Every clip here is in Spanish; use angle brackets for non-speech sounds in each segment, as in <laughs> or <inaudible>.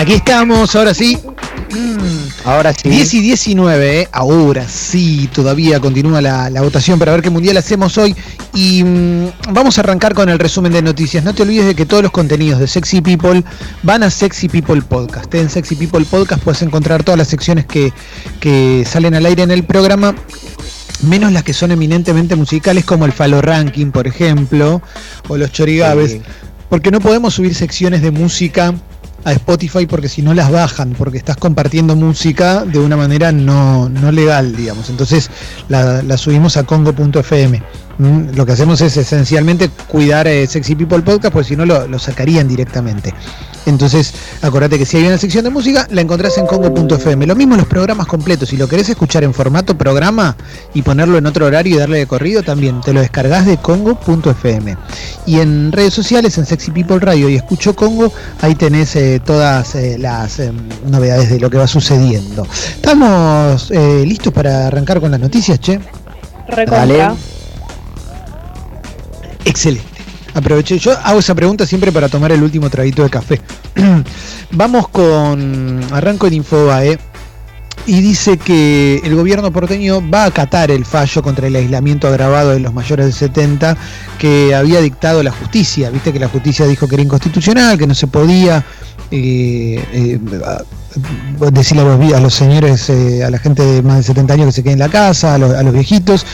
Aquí estamos, ahora sí. Mm, ahora sí. 10 y 19, ¿eh? ahora sí, todavía continúa la, votación para ver qué mundial hacemos hoy. Y mm, vamos a arrancar con el resumen de noticias. No te olvides de que todos los contenidos de Sexy People van a Sexy People Podcast. En Sexy People Podcast puedes encontrar todas las secciones que, salen al aire en el programa menos las que son eminentemente musicales como el Falo Ranking, por ejemplo, o los Chorigabes, porque no podemos subir secciones de música a Spotify porque si no las bajan, porque estás compartiendo música de una manera no, no legal, digamos. Entonces la, subimos a congo.fm. Mm, lo que hacemos es esencialmente cuidar Sexy People Podcast, porque si no lo, sacarían directamente. Entonces, acordate que si hay una sección de música, la encontrás en congo.fm. Lo mismo los programas completos. Si lo querés escuchar en formato programa y ponerlo en otro horario y darle de corrido, también te lo descargas de congo.fm. Y en redes sociales, en Sexy People Radio y Escucho Congo, ahí tenés eh, todas eh, las em, novedades de lo que va sucediendo. ¿Estamos listos para arrancar con las noticias, che? Recontra. Excelente. Aproveché, yo hago esa pregunta siempre para tomar el último traguito de café. <clears throat> Vamos con arranco en Infobae y dice que el gobierno porteño va a acatar el fallo contra el aislamiento agravado de los mayores de 70 que había dictado la justicia. Viste que la justicia dijo que era inconstitucional, que no se podía eh, eh, decirle a los, señores, eh, a la gente de más de 70 años que se quede en la casa, a los viejitos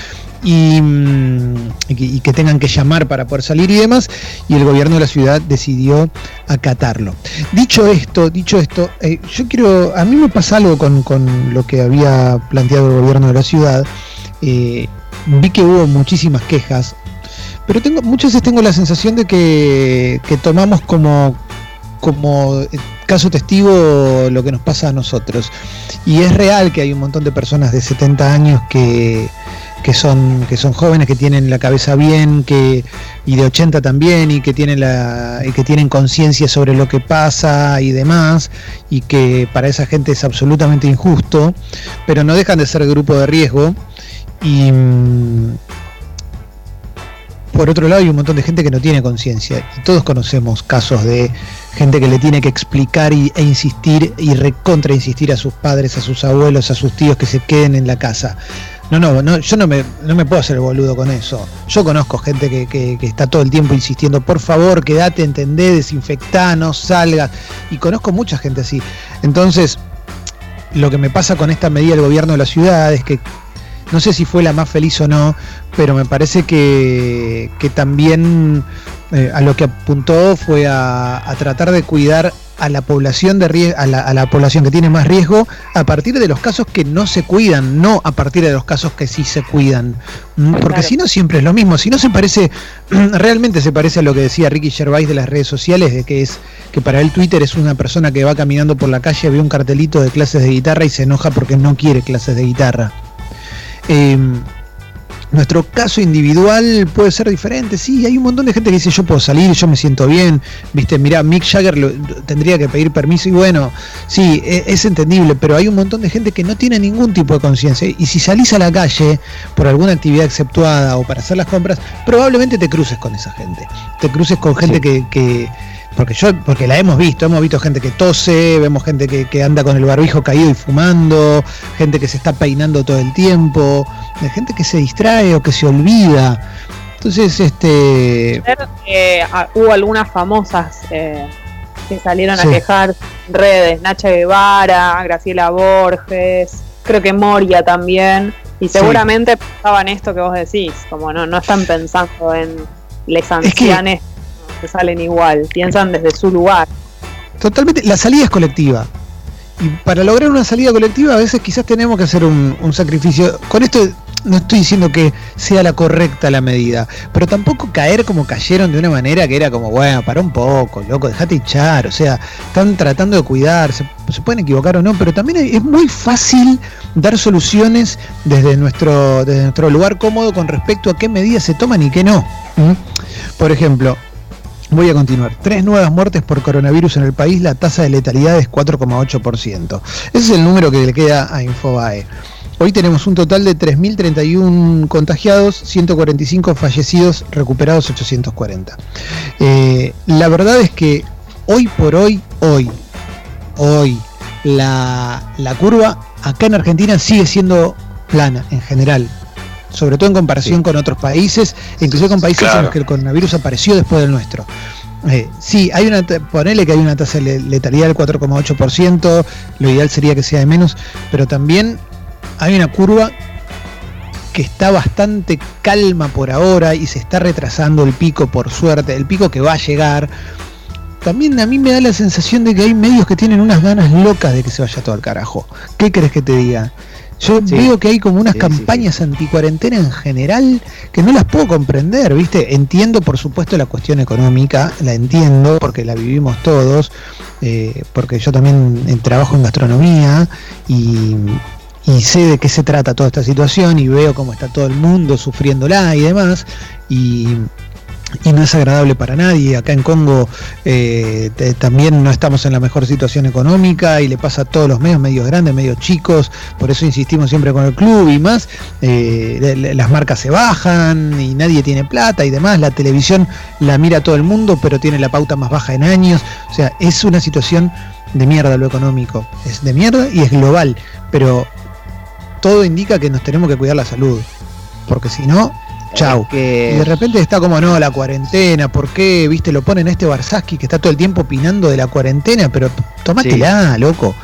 Mm, y, que, tengan que llamar para poder salir y demás, y el gobierno de la ciudad decidió acatarlo. Dicho esto, dicho esto, eh, yo quiero, a mí me pasa algo con, lo que había planteado el gobierno de la ciudad, eh, vi que hubo muchísimas quejas, pero tengo, muchas veces tengo la sensación de que, que tomamos como como eh, caso testigo lo que nos pasa a nosotros. Y es real que hay un montón de personas de 70 años que, que son, que son jóvenes, que tienen la cabeza bien, que, y de 80 también, y que tienen la, que tienen conciencia sobre lo que pasa y demás, y que para esa gente es absolutamente injusto, pero no dejan de ser grupo de riesgo. Y mm, por otro lado hay un montón de gente que no tiene conciencia. Todos conocemos casos de gente que le tiene que explicar y, e insistir y recontra insistir a sus padres, a sus abuelos, a sus tíos que se queden en la casa. No, no, no yo no me, no me puedo hacer boludo con eso. Yo conozco gente que, está todo el tiempo insistiendo, por favor, quédate, entendé, desinfectá, no salgas. Y conozco mucha gente así. Entonces, lo que me pasa con esta medida del gobierno de la ciudad es que no sé si fue la más feliz o no, pero me parece que, que también eh, a lo que apuntó fue a, tratar de cuidar a la población de a la, población que tiene más riesgo a partir de los casos que no se cuidan, no a partir de los casos que sí se cuidan. Mm, porque si no siempre es lo mismo, si no se parece, <clears throat> realmente se parece a lo que decía Ricky Gervais de las redes sociales, de que es que para él Twitter es una persona que va caminando por la calle, ve un cartelito de clases de guitarra y se enoja porque no quiere clases de guitarra. Em, nuestro caso individual puede ser diferente, sí, hay un montón de gente que dice yo puedo salir, yo me siento bien, viste, mira, Mick Jagger tendría que pedir permiso y bueno, sí, e, es, entendible, pero hay un montón de gente que no tiene ningún tipo de conciencia. Y si salís a la calle por alguna actividad exceptuada o para hacer las compras, probablemente te cruces con esa gente, te cruces con gente que porque yo, porque la hemos visto, hemos visto gente que tose, vemos gente que, anda con el barbijo caído y fumando, gente que se está peinando todo el tiempo, gente que se distrae o que se olvida. Entonces, este. Eh, hubo algunas famosas eh, que salieron a quejar redes, Nacha Guevara, Graciela Borges, creo que Moria también. Y seguramente pensaban esto que vos decís, como no, no están pensando en les ancianes que salen igual, piensan desde su lugar. Totalmente, la salida es colectiva. Y para lograr una salida colectiva a veces quizás tenemos que hacer un, sacrificio. Con esto no estoy diciendo que sea la correcta la medida, pero tampoco caer como cayeron de una manera que era como, bueno, para un poco, loco, dejate echar, o sea, están tratando de cuidar, se, pueden equivocar o no, pero también es muy fácil dar soluciones desde nuestro, desde nuestro lugar cómodo con respecto a qué medidas se toman y qué no. Por ejemplo, Voy a continuar. Tres nuevas muertes por coronavirus en el país, la tasa de letalidad es 4,8%. Ese es el número que le queda a Infobae. Hoy tenemos un total de 3.031 contagiados, 145 fallecidos, recuperados 840. Eh, la verdad es que hoy por hoy, hoy, hoy, la, la curva acá en Argentina sigue siendo plana en general, sobre todo en comparación con otros países, incluso con países en los que el coronavirus apareció después del nuestro. Eh, sí, hay una, ponele que hay una tasa de letalidad del 4,8%, lo ideal sería que sea de menos, pero también hay una curva que está bastante calma por ahora y se está retrasando el pico por suerte, el pico que va a llegar. También a mí me da la sensación de que hay medios que tienen unas ganas locas de que se vaya todo al carajo. ¿Qué crees que te diga? Yo veo que hay como unas campañas anticuarentena en general que no las puedo comprender, ¿viste? Entiendo, por supuesto, la cuestión económica, la entiendo porque la vivimos todos, eh, porque yo también eh, trabajo en gastronomía y, y sé de qué se trata toda esta situación y veo cómo está todo el mundo sufriéndola y demás. Y, y no es agradable para nadie. Acá en Congo eh, también no estamos en la mejor situación económica y le pasa a todos los medios, medios grandes, medios chicos, por eso insistimos siempre con el club y más. Eh, las marcas se bajan y nadie tiene plata y demás. La televisión la mira todo el mundo, pero tiene la pauta más baja en años. O sea, es una situación de mierda lo económico. Es de mierda y es global, pero todo indica que nos tenemos que cuidar la salud. Porque si no, Chau. Y de repente está como no, la cuarentena, ¿por qué? Viste, lo ponen a este Barsaski que está todo el tiempo opinando de la cuarentena, pero tomátela, loco.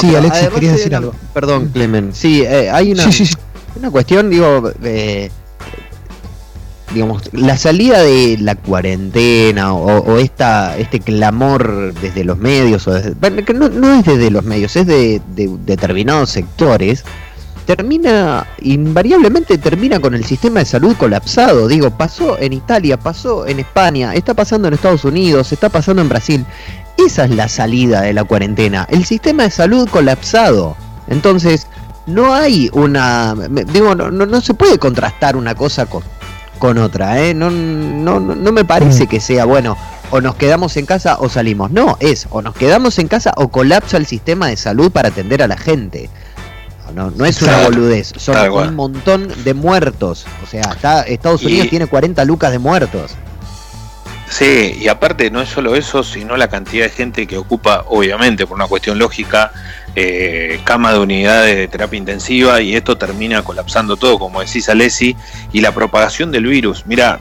sí, Alexis, querías decir algo. Perdón, Clemen. Sí, eh, hay una, una cuestión, digo, eh, digamos, la salida de la cuarentena o, esta, este clamor desde los medios, o que no, no, es desde los medios, es de determinados sectores termina, invariablemente termina con el sistema de salud colapsado. Digo, pasó en Italia, pasó en España, está pasando en Estados Unidos, está pasando en Brasil. Esa es la salida de la cuarentena, el sistema de salud colapsado. Entonces, no hay una, digo, no, no, se puede contrastar una cosa con, con otra, ¿eh? No, no, no me parece mm. que sea, bueno, o nos quedamos en casa o salimos. No, es o nos quedamos en casa o colapsa el sistema de salud para atender a la gente. No, no es una boludez, son un montón de muertos. O sea, está, Estados Unidos tiene 40 lucas de muertos. Sí, y aparte no es solo eso, sino la cantidad de gente que ocupa, obviamente, por una cuestión lógica, eh, cama de unidades de terapia intensiva y esto termina colapsando todo, como decís Alessi, y la propagación del virus. Mira,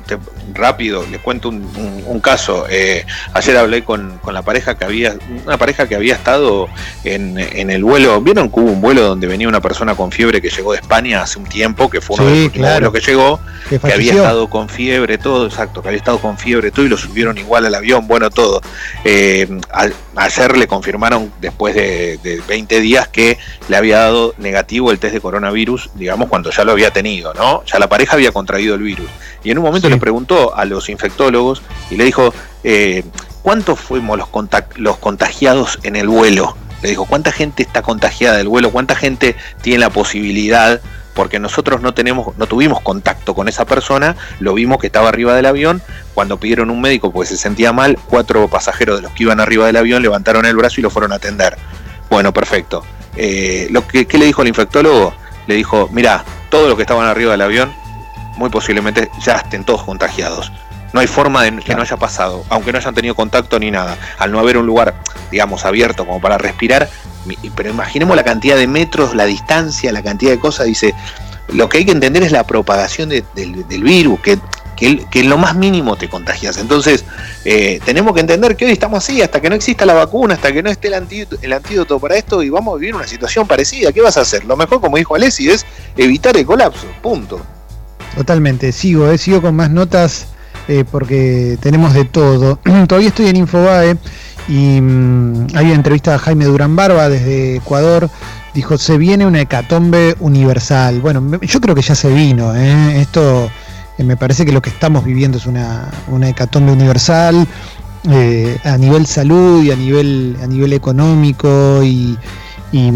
rápido, les cuento un, caso. Eh, ayer hablé con, la pareja que había, una pareja que había estado en, el vuelo, ¿vieron que hubo un vuelo donde venía una persona con fiebre que llegó de España hace un tiempo, que fue uno de los vuelos que llegó, que, había estado con fiebre, todo, exacto, que había estado con fiebre, todo, y lo subieron igual al avión, bueno, todo. Eh, ayer le confirmaron, después de, de 20 días, que le había dado negativo el test de coronavirus, digamos, cuando ya lo había tenido, ¿no? Ya la pareja había contraído el virus. Y en un momento le preguntó a los infectólogos y le dijo, eh, ¿cuántos fuimos los, los contagiados en el vuelo? Le dijo, ¿cuánta gente está contagiada del vuelo? ¿Cuánta gente tiene la posibilidad? Porque nosotros no tenemos, no tuvimos contacto con esa persona, lo vimos que estaba arriba del avión, cuando pidieron un médico porque se sentía mal, cuatro pasajeros de los que iban arriba del avión levantaron el brazo y lo fueron a atender. Bueno, perfecto. Eh, lo que, ¿Qué le dijo el infectólogo? Le dijo, mira, todos los que estaban arriba del avión muy posiblemente ya estén todos contagiados. No hay forma de que no haya pasado, aunque no hayan tenido contacto ni nada. Al no haber un lugar, digamos, abierto como para respirar, pero imaginemos la cantidad de metros, la distancia, la cantidad de cosas. Dice, lo que hay que entender es la propagación del virus, que, que, en lo más mínimo te contagias. Entonces, eh, tenemos que entender que hoy estamos así, hasta que no exista la vacuna, hasta que no esté el antídoto, para esto, y vamos a vivir una situación parecida. ¿Qué vas a hacer? Lo mejor, como dijo Alessi, es evitar el colapso. Punto. Totalmente, sigo, eh, sigo con más notas eh, porque tenemos de todo. <clears throat> Todavía estoy en Infobae y mm, hay una entrevista a Jaime Durán Barba desde Ecuador. Dijo, se viene una hecatombe universal. Bueno, yo creo que ya se vino. ¿eh? Esto me parece que lo que estamos viviendo es una, una hecatombe universal a nivel salud y a nivel, a nivel económico y, y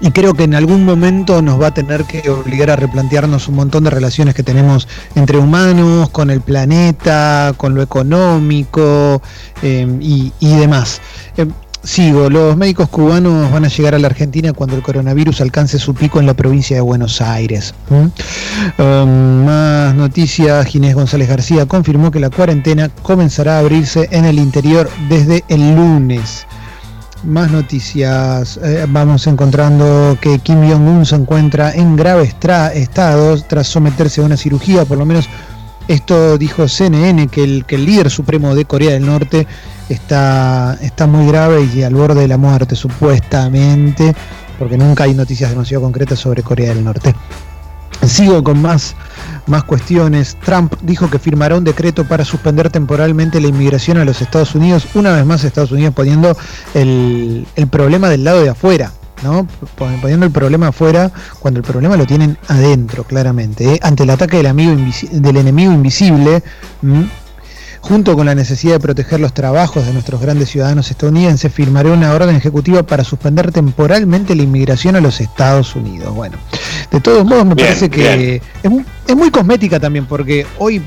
y creo que en algún momento nos va a tener que obligar a replantearnos un montón de relaciones que tenemos entre humanos, con el planeta, con lo económico em, y, demás. Em, Sigo, los médicos cubanos van a llegar a la Argentina cuando el coronavirus alcance su pico en la provincia de Buenos Aires. Um, más noticias, Ginés González García confirmó que la cuarentena comenzará a abrirse en el interior desde el lunes. Más noticias, eh, vamos encontrando que Kim Jong-un se encuentra en grave estado tras someterse a una cirugía, por lo menos esto dijo CNN, que el, que el líder supremo de Corea del Norte está, está muy grave y al borde de la muerte, supuestamente, porque nunca hay noticias demasiado concretas sobre Corea del Norte. Sigo con más, más cuestiones. Trump dijo que firmará un decreto para suspender temporalmente la inmigración a los Estados Unidos. Una vez más Estados Unidos poniendo el, el problema del lado de afuera. ¿No? poniendo el problema afuera cuando el problema lo tienen adentro, claramente. ¿eh? Ante el ataque del, amigo del enemigo invisible, junto con la necesidad de proteger los trabajos de nuestros grandes ciudadanos estadounidenses, firmaré una orden ejecutiva para suspender temporalmente la inmigración a los Estados Unidos. Bueno, de todos modos me parece que es, muy cosmética también, porque hoy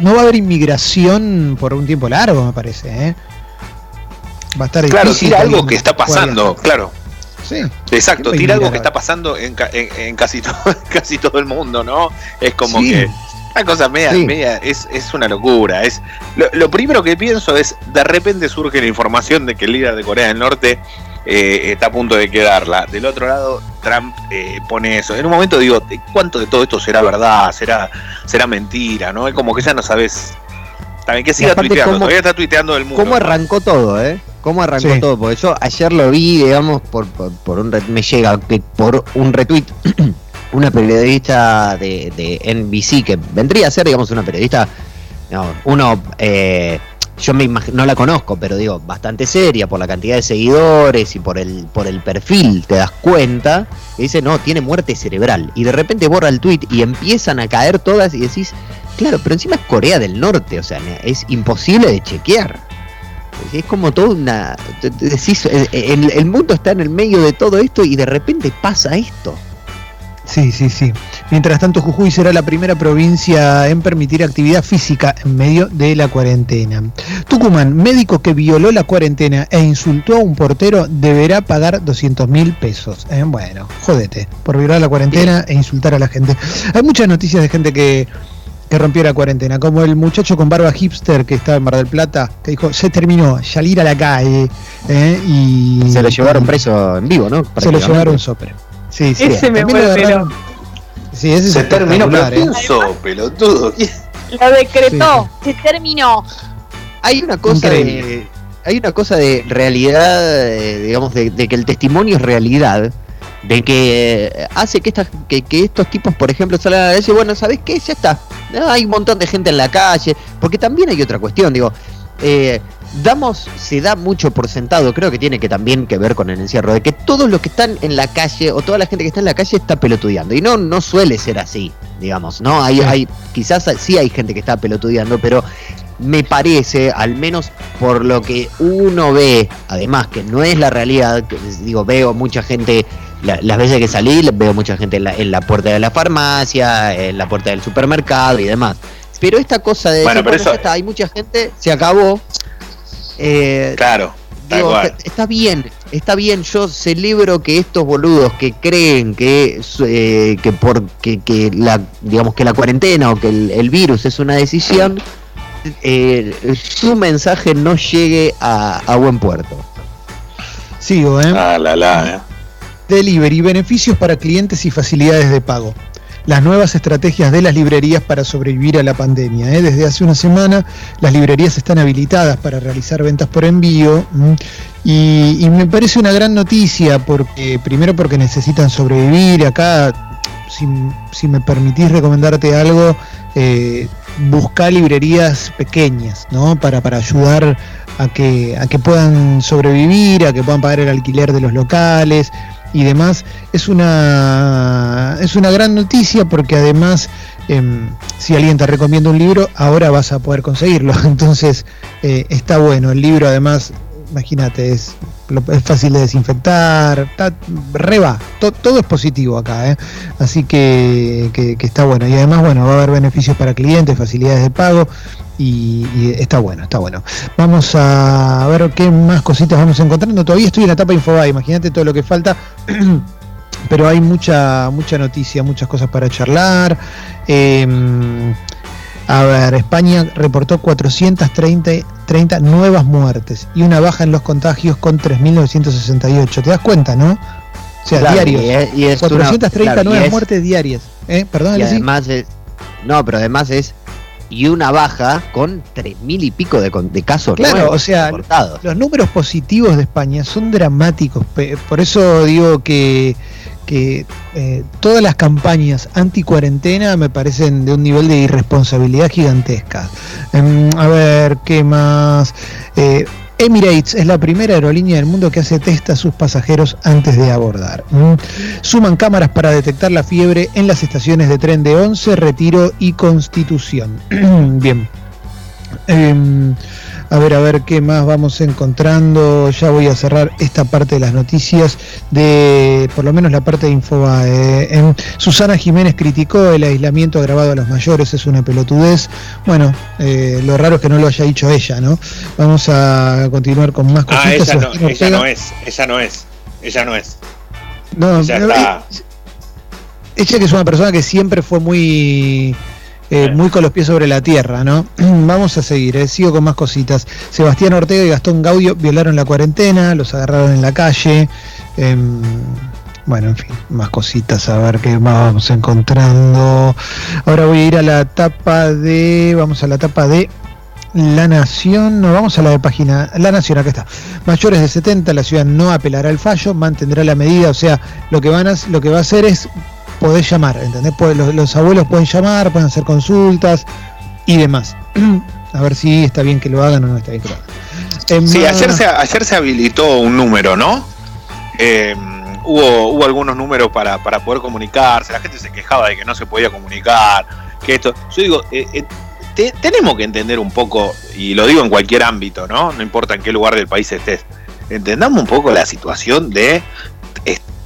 no, va a haber inmigración por un tiempo largo, me parece. ¿eh? Va a estar claro, tira algo que está pasando, claro. Sí. Exacto, tira algo que está pasando en, casi, <laughs> todo, casi todo el mundo, ¿no? Es como que una cosa media, media es, es, una locura. Es, lo, primero que pienso es, de repente surge la información de que el líder de Corea del Norte eh, está a punto de quedarla. Del otro lado, Trump eh, pone eso. En un momento digo, ¿cuánto de todo esto será verdad? ¿Será, será mentira? ¿no? Es como que ya no sabes. También que siga tuiteando, todavía está tuiteando el mundo. ¿Cómo arrancó todo, eh? ¿Cómo arrancó todo? Porque yo ayer lo vi, digamos, por, por, un me llega por un retweet <clears throat> una periodista de, NBC que vendría a ser, digamos, una periodista, uno, eh, yo me no la conozco, pero digo, bastante seria por la cantidad de seguidores y por el, por el perfil, te das cuenta, que dice, no, tiene muerte cerebral. Y de repente borra el tweet y empiezan a caer todas y decís, claro, pero encima es Corea del Norte, o sea, es imposible de chequear. Es como toda una. Decís, el, el mundo está en el medio de todo esto y de repente pasa esto. Sí, sí, sí. Mientras tanto, Jujuy será la primera provincia en permitir actividad física en medio de la cuarentena. Tucumán, médico que violó la cuarentena e insultó a un portero deberá pagar 200 mil pesos. Eh, bueno, jodete, por violar la cuarentena e insultar a la gente. Hay muchas noticias de gente que, rompió la cuarentena, como el muchacho con barba hipster que estaba en Mar del Plata, que dijo, se terminó, salir a la calle. Eh, y, se lo llevaron preso en vivo, ¿no? Se lo llevaron sopre. Sí, sí. Ese me fue. Sí, ese se terminó, pero ¿eh? pelotudo. <laughs> Lo decretó, se terminó. Hay una cosa de, hay una cosa de realidad, eh, digamos, de, que el testimonio es realidad, de que eh, hace que, estas, que, estos tipos, por ejemplo, salgan a decir, bueno, ¿sabes qué? Ya está. Hay un montón de gente en la calle, porque también hay otra cuestión, digo, eh, damos, se da mucho por sentado, creo que tiene que también que ver con el encierro, de que todos los que están en la calle o toda la gente que está en la calle está pelotudeando. Y no, no suele ser así, digamos, ¿no? Hay, hay, quizás sí hay gente que está pelotudeando, pero me parece, al menos por lo que uno ve, además que no es la realidad, digo, veo mucha gente, las veces que salí, veo mucha gente en la, puerta de la farmacia, en la puerta del supermercado y demás. Pero esta cosa de bueno, pero está, hay mucha gente, se acabó, eh, claro. está bien, está bien. Yo celebro que estos boludos que creen que eh, que porque que la digamos que la cuarentena o que el, virus es una decisión, eh, su mensaje no llegue a, buen puerto. Sigo, ¿eh? Ah, la, la, Delivery, beneficios para clientes y facilidades de pago las nuevas estrategias de las librerías para sobrevivir a la pandemia. ¿eh? Desde hace una semana las librerías están habilitadas para realizar ventas por envío y, me parece una gran noticia porque primero porque necesitan sobrevivir. Acá, si, me permitís recomendarte algo, eh, buscar librerías pequeñas ¿no? para, para ayudar a que, a que puedan sobrevivir, a que puedan pagar el alquiler de los locales y demás, es una, es una gran noticia porque además em, si alguien te recomienda un libro, ahora vas a poder conseguirlo. <laughs> Entonces eh, está bueno. El libro además, imagínate, es, es fácil de desinfectar, está, reba, todo es positivo acá. ¿eh? Así que, que, está bueno. Y además, bueno, va a haber beneficios para clientes, facilidades de pago. Y, está bueno, está bueno. Vamos a ver qué más cositas vamos encontrando. Todavía estoy en la etapa Infobae, imagínate todo lo que falta. <clears throat> Pero hay mucha, mucha noticia, muchas cosas para charlar. Em, a ver, España reportó 430 nuevas muertes y una baja en los contagios con 3.968. ¿Te das cuenta, no? O sea, diarios. Y 430 nuevas muertes diarias. ¿Eh? Perdón, y además es, No, pero además es y una baja con tres mil y pico de, de casos. Claro, o sea, los números positivos de España son dramáticos. Por eso digo que que eh, todas las campañas anti-cuarentena me parecen de un nivel de irresponsabilidad gigantesca. Em, a ver, ¿qué más? Eh, Emirates es la primera aerolínea del mundo que hace test a sus pasajeros antes de abordar. Suman cámaras para detectar la fiebre en las estaciones de tren de Once, Retiro y Constitución. <clears throat> Bien. Em, a ver, a ver qué más vamos encontrando. Ya voy a cerrar esta parte de las noticias de, por lo menos la parte de Infobae. Susana Jiménez criticó el aislamiento agravado a los mayores, es una pelotudez. Bueno, eh, lo raro es que no lo haya dicho ella, ¿no? Vamos a continuar con más cosas. Ah, ella no, ella no es, ella no es, ella no es. No, ella, está... ella que es una persona que siempre fue muy eh, muy con los pies sobre la tierra, ¿no? <clears throat> Vamos a seguir, eh, sigo con más cositas. Sebastián Ortega y Gastón Gaudio violaron la cuarentena, los agarraron en la calle. Em, bueno, en fin, más cositas, a ver qué más vamos encontrando. Ahora voy a ir a la etapa de. Vamos a la etapa de la Nación, no, vamos a la de página, La Nación, acá está. Mayores de 70, la ciudad no apelará al fallo, mantendrá la medida, o sea, lo que, van a, lo que va a hacer es podés llamar, ¿entendés? Los, los, abuelos pueden llamar, pueden hacer consultas y demás. <clears throat> A ver si está bien que lo hagan o no está bien que lo hagan. sí, ayer se, ayer se habilitó un número, ¿no? Em, hubo, hubo algunos números para, para poder comunicarse, la gente se quejaba de que no se podía comunicar, que esto... Yo digo, eh, eh, tenemos que entender un poco, y lo digo en cualquier ámbito, ¿no? No importa en qué lugar del país estés, entendamos un poco la situación de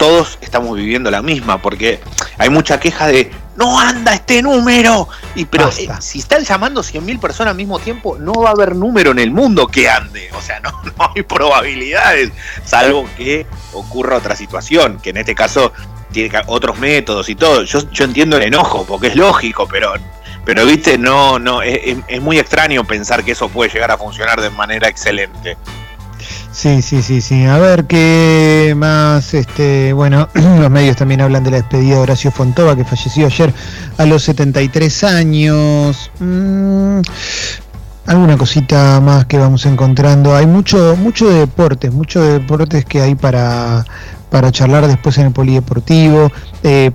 todos estamos viviendo la misma, porque hay mucha queja de no anda este número. Y pero eh, si están llamando 100.000 personas al mismo tiempo, no va a haber número en el mundo que ande. O sea, <laughs> no, no hay probabilidades, salvo que ocurra otra situación, que en este caso tiene otros métodos y todo. Yo, yo entiendo el enojo, porque es lógico, pero pero viste, no, no, es, es, muy extraño pensar que eso puede llegar a funcionar de manera excelente. Sí, sí, sí, sí. A ver qué más, este, bueno, <clears throat> los medios también hablan de la despedida de Horacio Fontova, que falleció ayer a los 73 años. Mm, alguna cosita más que vamos encontrando. Hay mucho, mucho de deportes, mucho de deportes que hay para, para charlar después en el polideportivo. Eh,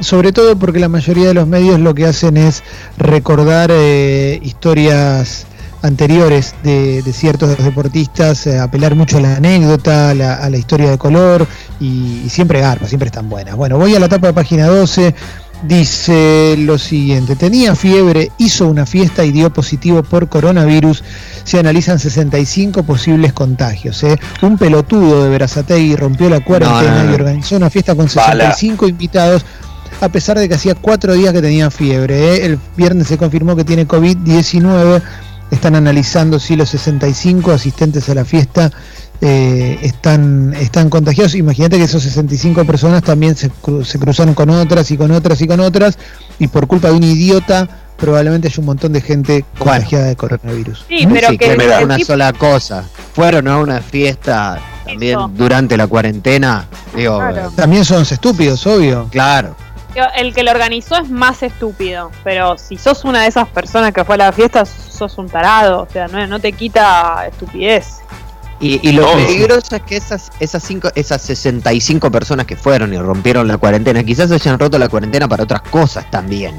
sobre todo porque la mayoría de los medios lo que hacen es recordar eh, historias anteriores de, ciertos deportistas, eh, apelar mucho a la anécdota, a la, historia de color y, siempre garpa, siempre están buenas. Bueno, voy a la etapa de página 12. Dice lo siguiente, tenía fiebre, hizo una fiesta y dio positivo por coronavirus. Se analizan 65 posibles contagios. ¿eh? Un pelotudo de Berazategui rompió la cuarentena y organizó una fiesta con 65 invitados a pesar de que hacía cuatro días que tenía fiebre. ¿eh? El viernes se confirmó que tiene COVID-19 están analizando si los 65 asistentes a la fiesta eh, están, están contagiados. Imagínate que esos 65 personas también se, se, cruzaron con otras y con otras y con otras, y por culpa de un idiota probablemente haya un montón de gente contagiada de coronavirus. Sí, pero que, una sola cosa. Fueron a una fiesta también durante la cuarentena. Digo, También son estúpidos, obvio. Claro el que lo organizó es más estúpido, pero si sos una de esas personas que fue a la fiesta, sos un tarado, o sea, no, no te quita estupidez. Y, lo peligroso es que esas, esas, cinco, esas 65 personas que fueron y rompieron la cuarentena, quizás hayan roto la cuarentena para otras cosas también.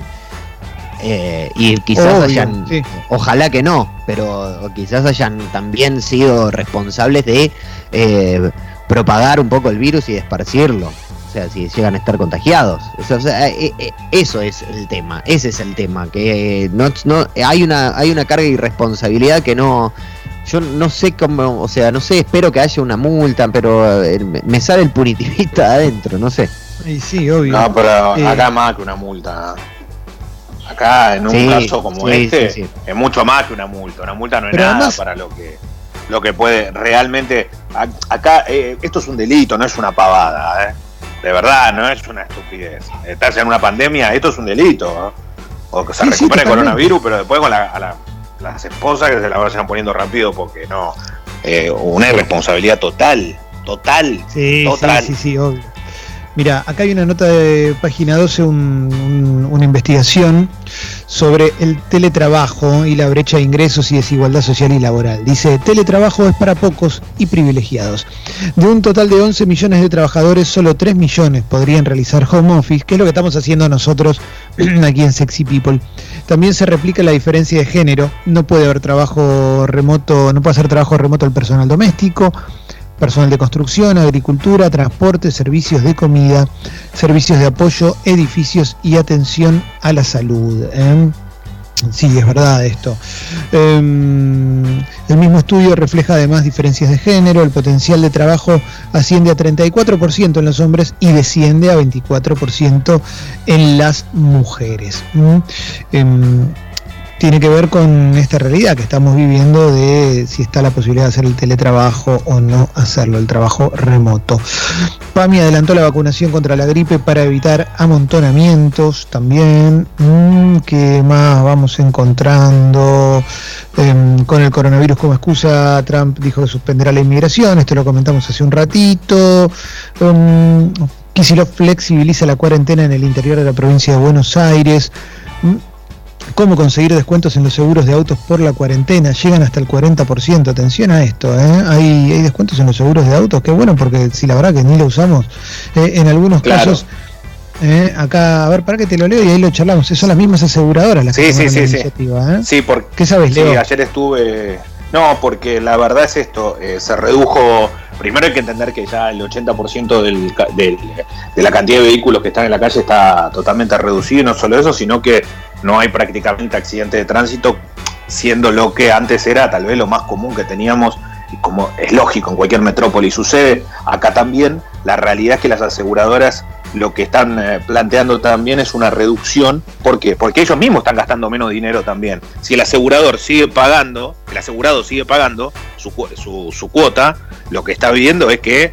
Eh, y quizás hayan, ojalá que no, pero quizás hayan también sido responsables de eh, propagar un poco el virus y esparcirlo sea, si llegan a estar contagiados. Eh, eh, eso, es el tema, ese es el tema, que no, no hay una hay una carga de irresponsabilidad que no yo no sé cómo, o sea, no sé, espero que haya una multa, pero eh, me sale el punitivista adentro, no sé. Y sí, obvio. No, pero acá más que una multa. Acá, en un caso como este, es mucho más que una multa. Una multa no es nada para lo que lo que puede realmente. Acá, eh, esto es un delito, no es una pavada, ¿eh? De verdad, no es una estupidez. Estás en una pandemia, esto es un delito. O que se recupere el coronavirus, pero después con las esposas que se la vayan poniendo rápido porque no. Eh, una irresponsabilidad total, total. Sí, total. sí, sí, sí, obvio. Mira, acá hay una nota de página 12, una investigación sobre el teletrabajo y la brecha de ingresos y desigualdad social y laboral. Dice, teletrabajo es para pocos y privilegiados. De un total de 11 millones de trabajadores, solo 3 millones podrían realizar home office, que es lo que estamos haciendo nosotros <clears throat> aquí en Sexy People. También se replica la diferencia de género. No puede haber trabajo remoto, no puede hacer trabajo remoto el personal doméstico personal de construcción, agricultura, transporte, servicios de comida, servicios de apoyo, edificios y atención a la salud. ¿eh? Sí, es verdad esto. Em, el mismo estudio refleja además diferencias de género, el potencial de trabajo asciende a 34% en los hombres y desciende a 24% en las mujeres tiene que ver con esta realidad que estamos viviendo de si está la posibilidad de hacer el teletrabajo o no hacerlo, el trabajo remoto. PAMI adelantó la vacunación contra la gripe para evitar amontonamientos también. Mm, ¿Qué más vamos encontrando? Em, con el coronavirus como excusa, Trump dijo que suspenderá la inmigración, esto lo comentamos hace un ratito. Um, flexibiliza la cuarentena en el interior de la provincia de Buenos Aires. Cómo conseguir descuentos en los seguros de autos por la cuarentena. Llegan hasta el 40%. Atención a esto. ¿eh? Hay, hay, descuentos en los seguros de autos. Qué bueno, porque si la verdad que ni lo usamos, eh, en algunos casos. Eh, acá, a ver, para que te lo leo y ahí lo charlamos. Son las mismas aseguradoras las que sí, sí, sí, iniciativa. Sí, porque, ¿Qué sabes, Leo? Sí, ayer estuve. No, porque la verdad es esto. se redujo. Primero hay que entender que ya el 80% del, del, de la cantidad de vehículos que están en la calle está totalmente reducido. Y no solo eso, sino que no hay prácticamente accidente de tránsito, siendo lo que antes era tal vez lo más común que teníamos, y como es lógico en cualquier metrópoli sucede, acá también la realidad es que las aseguradoras lo que están eh, planteando también es una reducción. ¿Por qué? Porque ellos mismos están gastando menos dinero también. Si el asegurador sigue pagando, el asegurado sigue pagando su, su, su cuota, lo que está viendo es que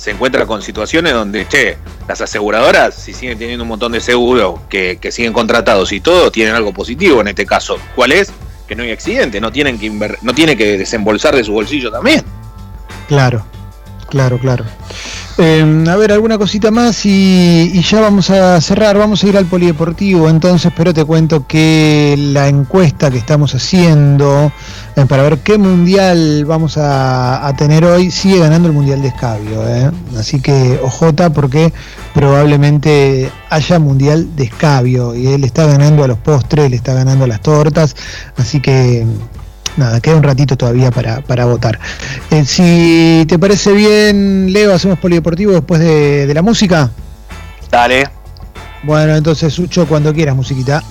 se encuentra con situaciones donde, che, las aseguradoras, si siguen teniendo un montón de seguros que, siguen contratados y todo, tienen algo positivo en este caso. ¿Cuál es? Que no hay accidente, no tienen que no tiene que desembolsar de su bolsillo también. Claro, claro, claro. Em, a ver, alguna cosita más y, ya vamos a cerrar. Vamos a ir al polideportivo entonces, pero te cuento que la encuesta que estamos haciendo eh, para ver qué mundial vamos a, tener hoy sigue ganando el mundial de escabio. Eh. Así que ojota porque probablemente haya mundial de escabio y él está ganando a los postres, él está ganando a las tortas. Así que nada, queda un ratito todavía para, votar. Eh, si te parece bien, Leo, hacemos polideportivo después de, de la música. Dale. Bueno, entonces, Sucho, cuando quieras, musiquita.